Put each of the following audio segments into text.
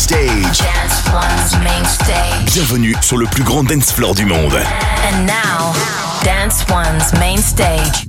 stage. Dance One's main stage. Bienvenue sur le plus grand dance floor du monde. And now, Dance One's main stage.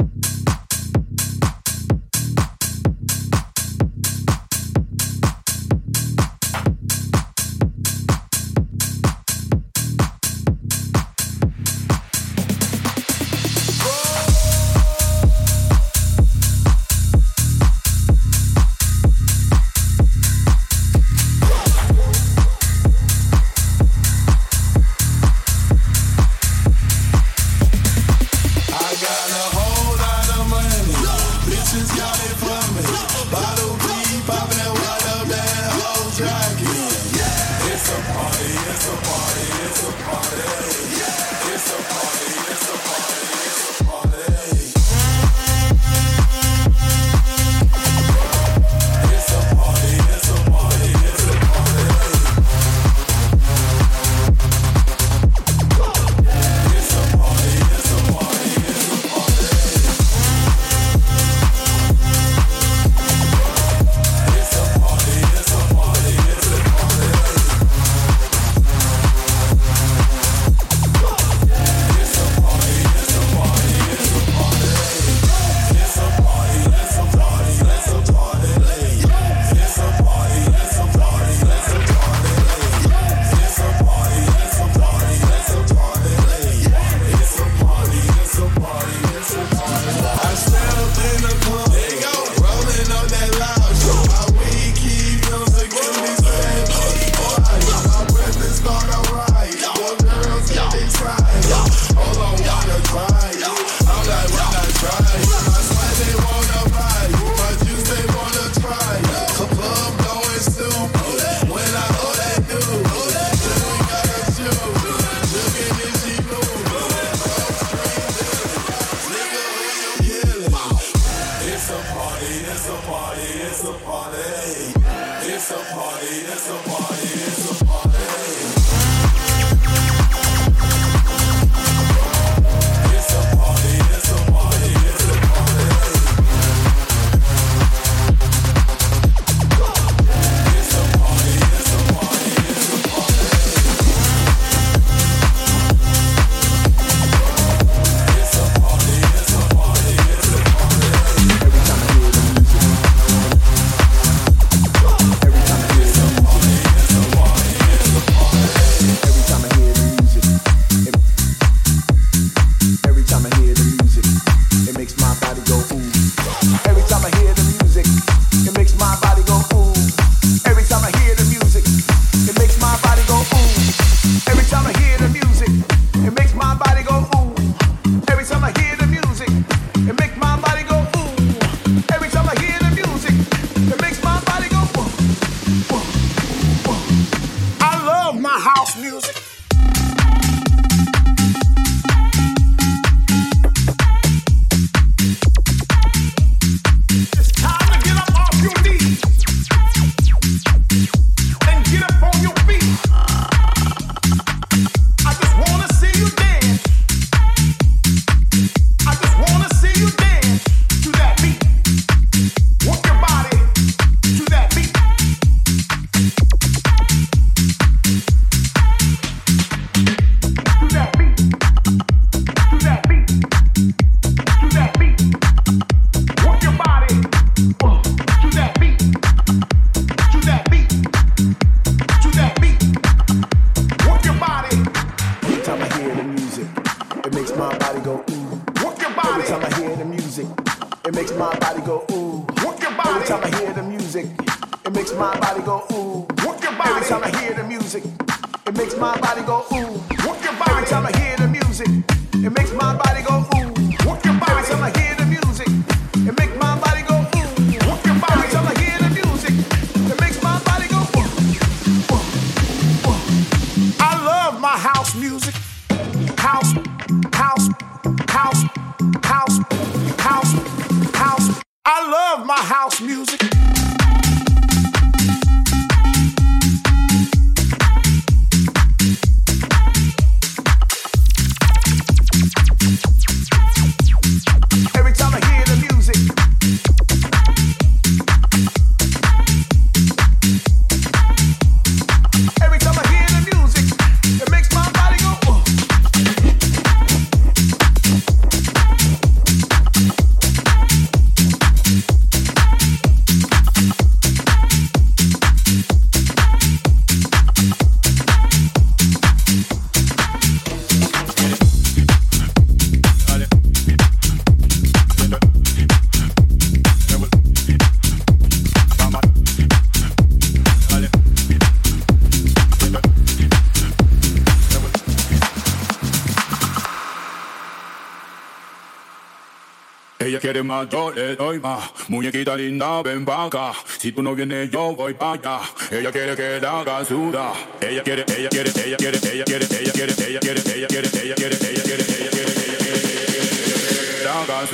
Ella quiere más, yo le doy más. Muñequita linda, ven pa' acá. Si tú no vienes, yo voy pa' allá. Ella quiere que la haga suda. Ella quiere, ella quiere, ella quiere, ella quiere, ella quiere, ella quiere, ella quiere, ella quiere, ella quiere, ella quiere, ella quiere, ella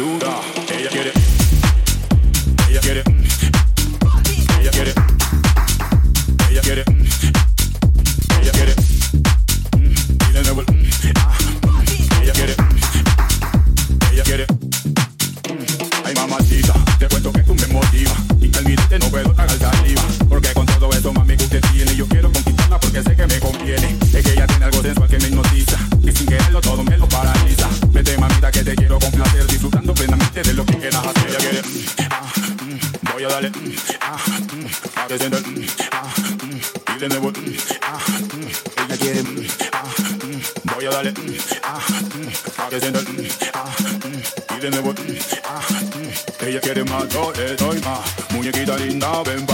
quiere, ella quiere, ella quiere, ella quiere, ella quiere, ella quiere, siente ah, y de nuevo ah, ella quiere más, yo le doy más. Muñequita linda, ven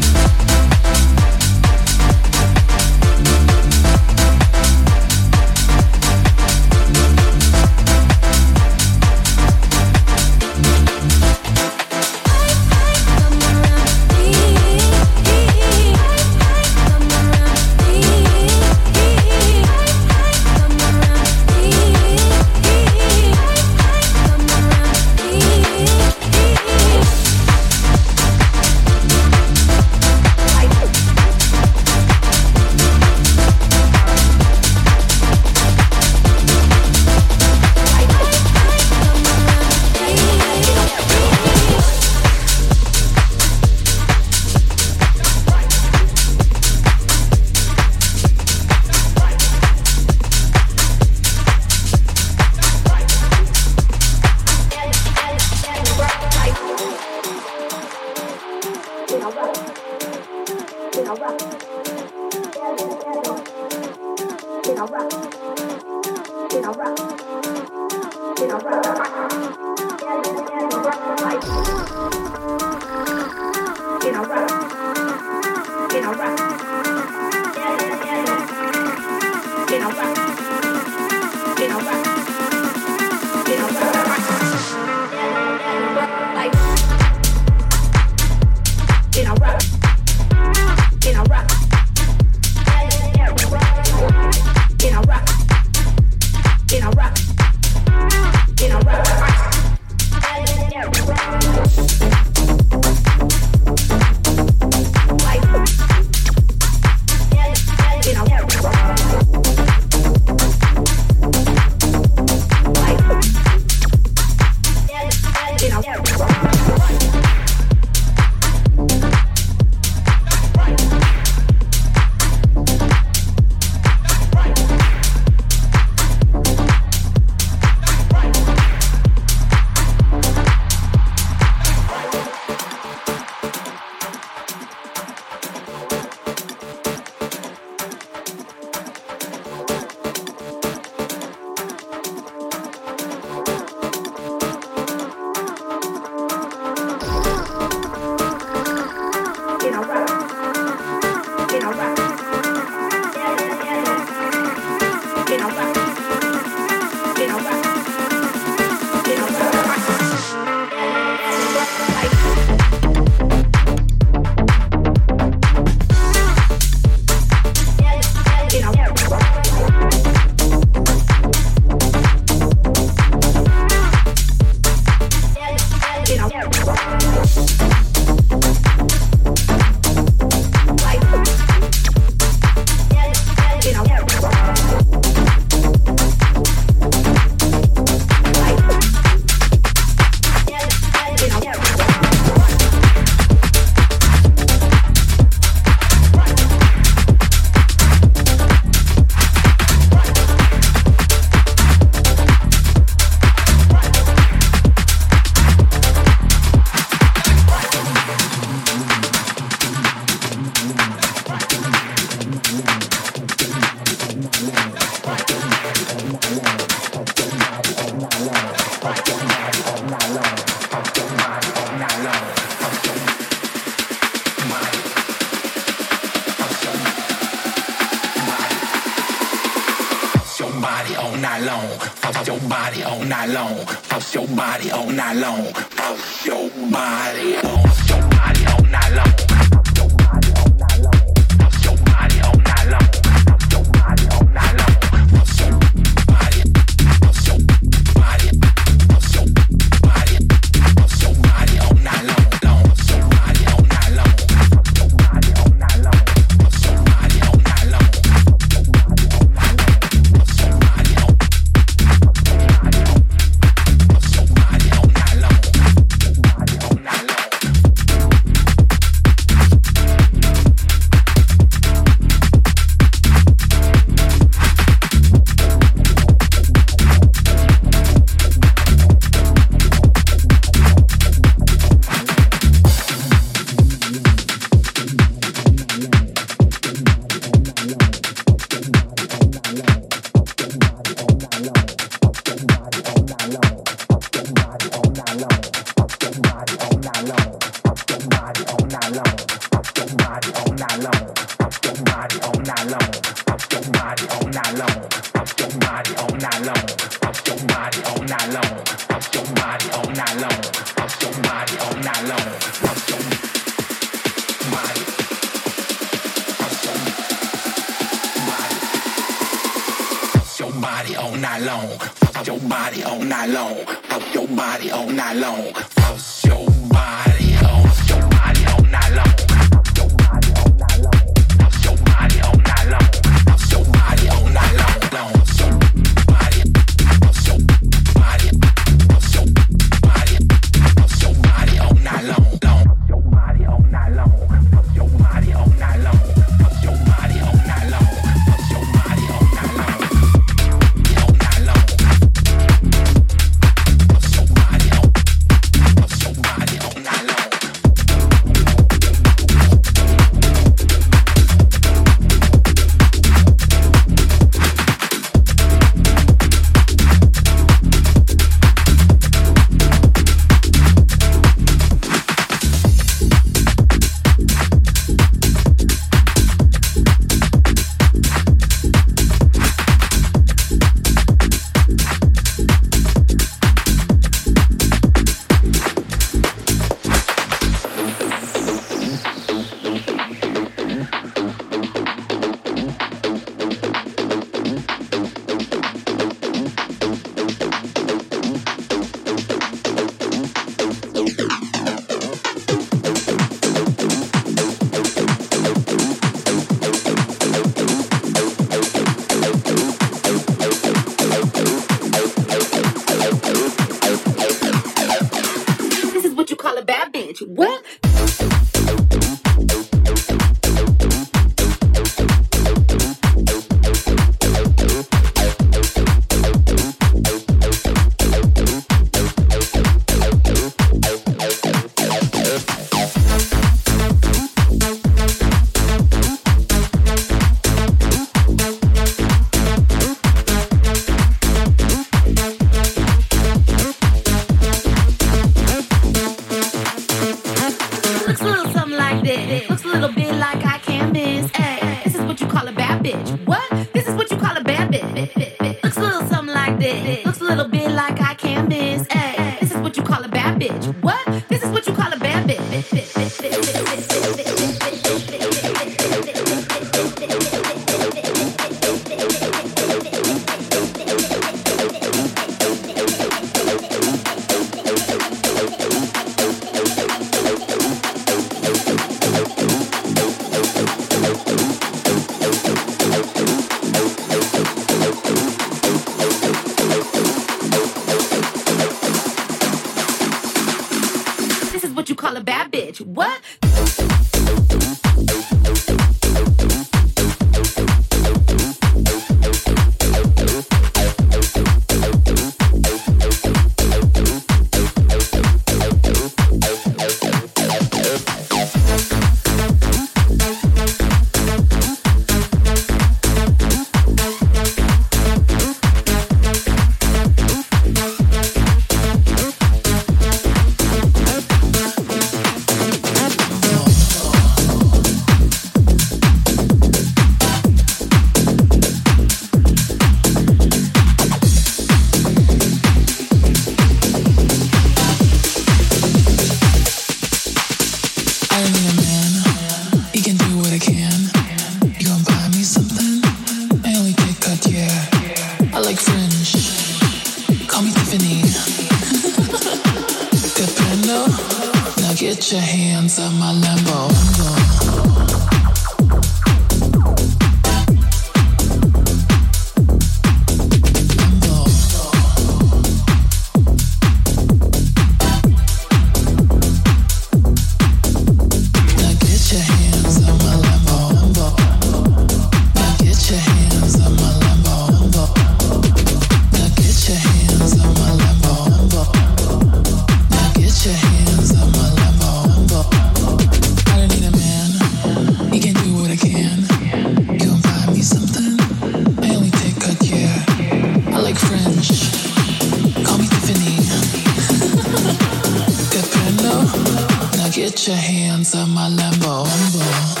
Get your hands on my Lambo. Lambo.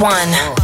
One.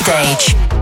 Stage.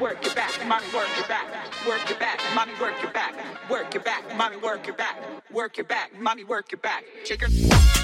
work your back, mommy, work your back, work your back, mommy, work your back, work your back, mommy, work your back, work your back, mommy, work your back, chicken.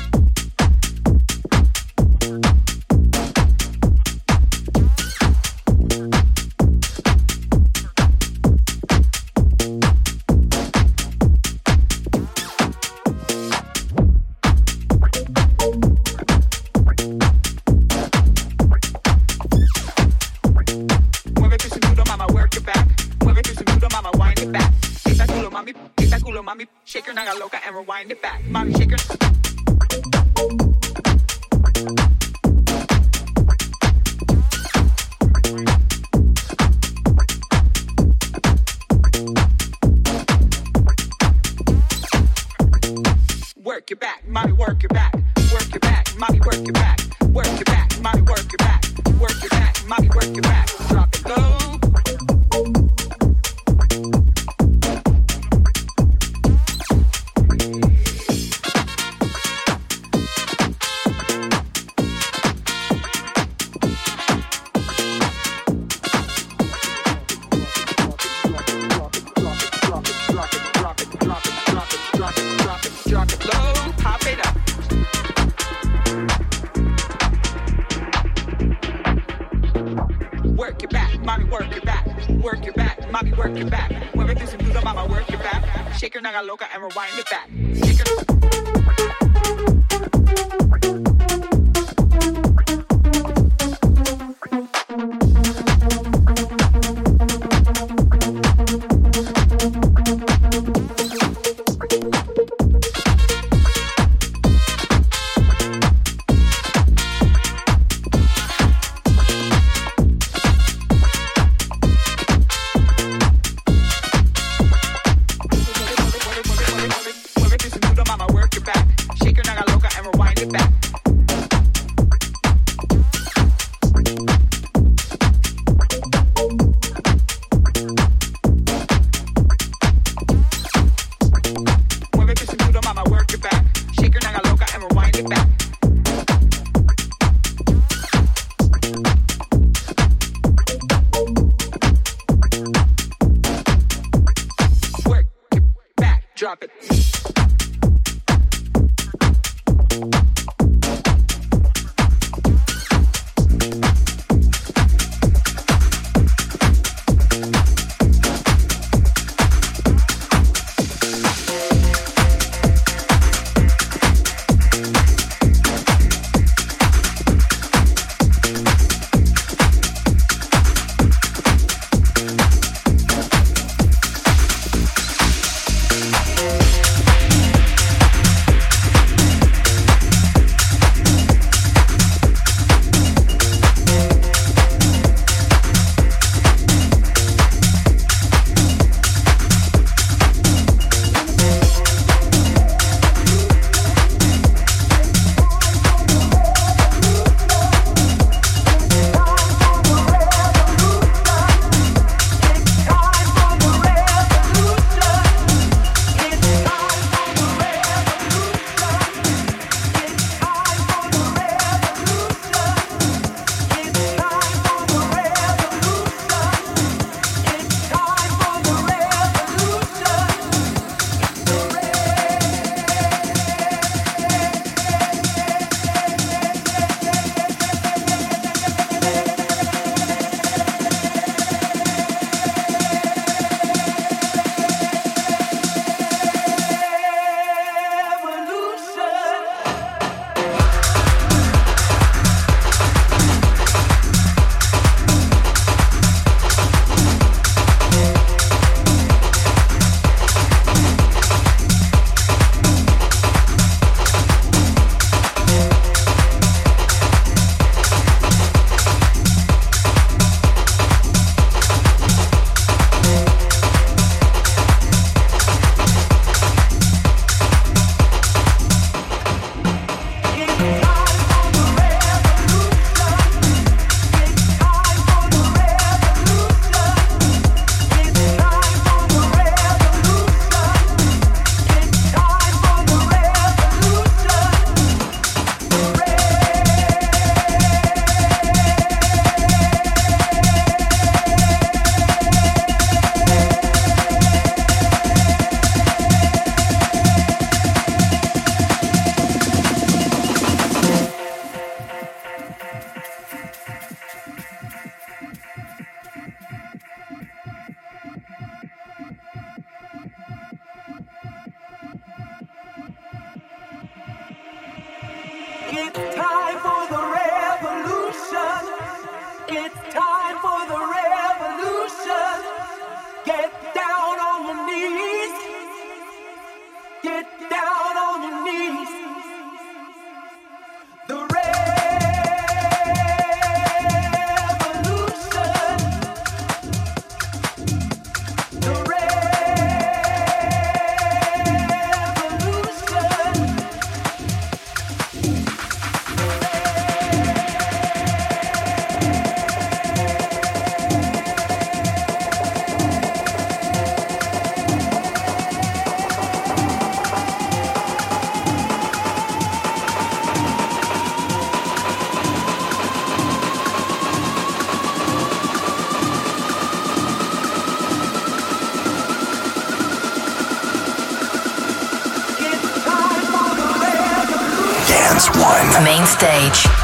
Stage.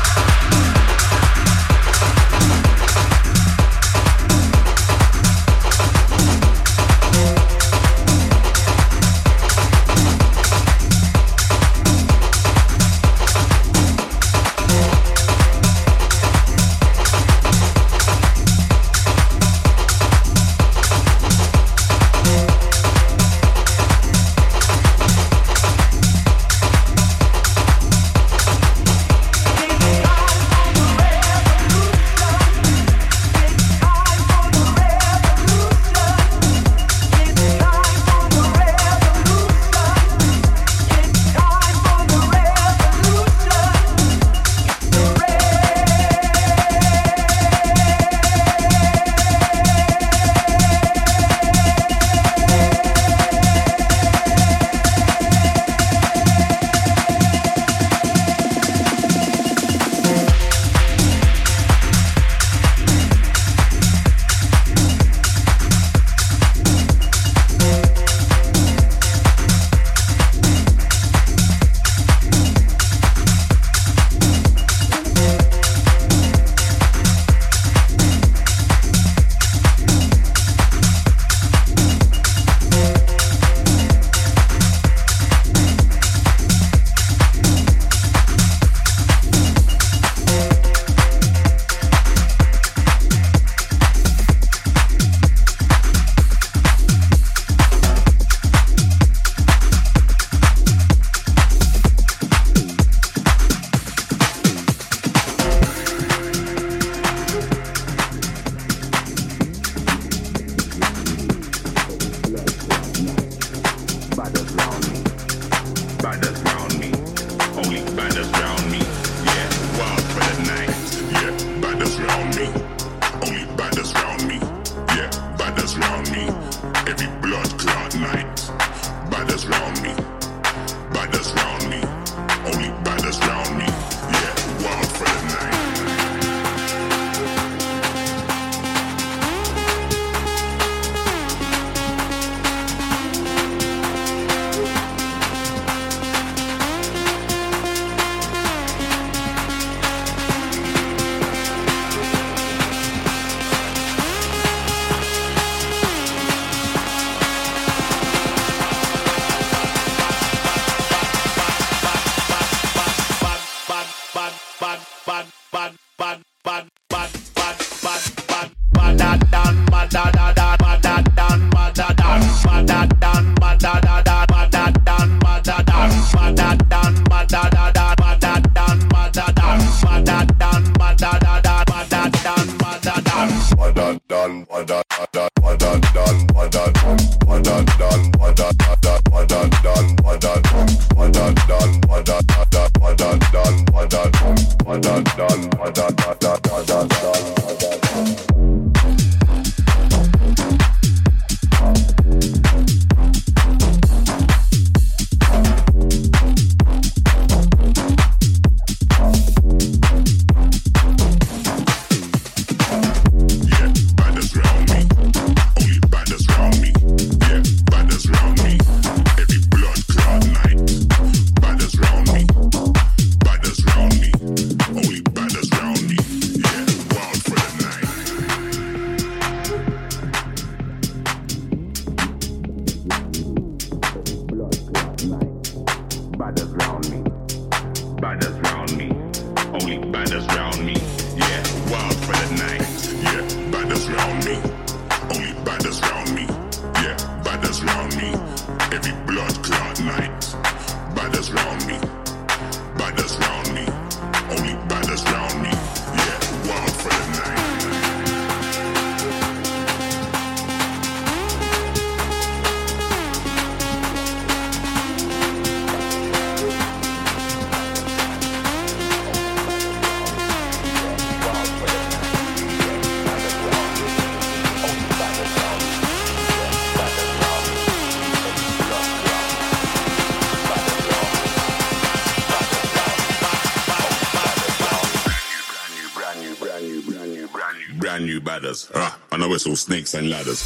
It's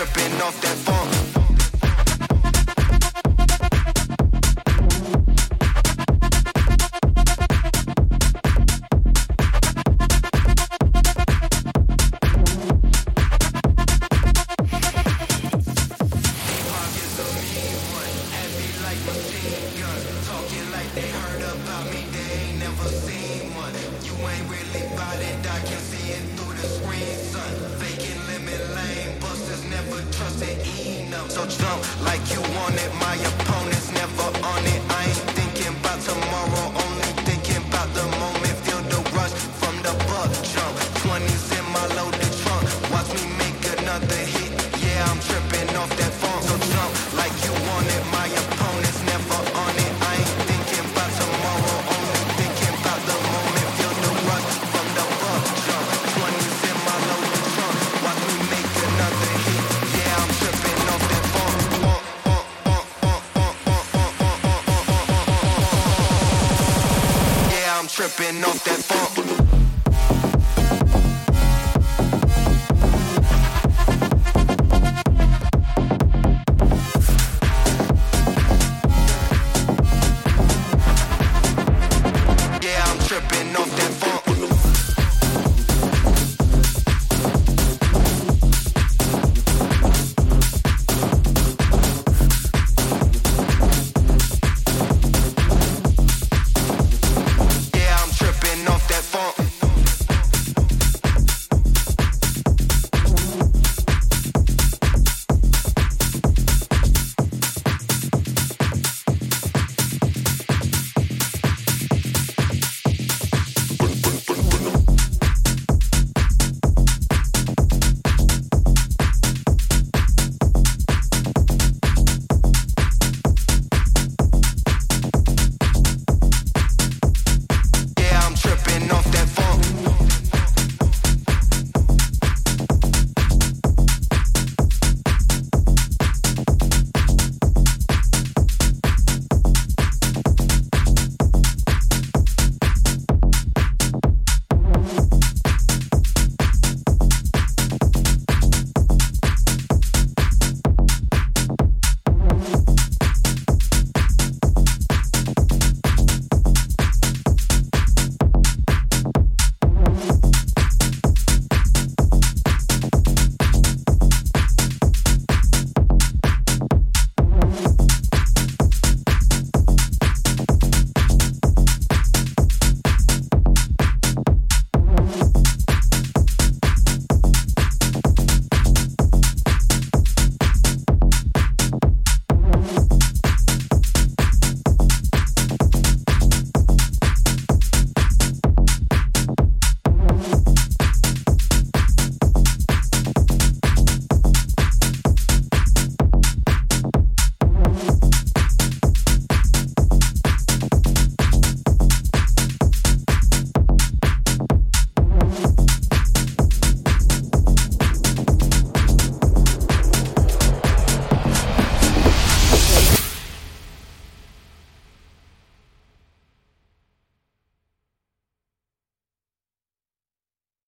tripping off that funk.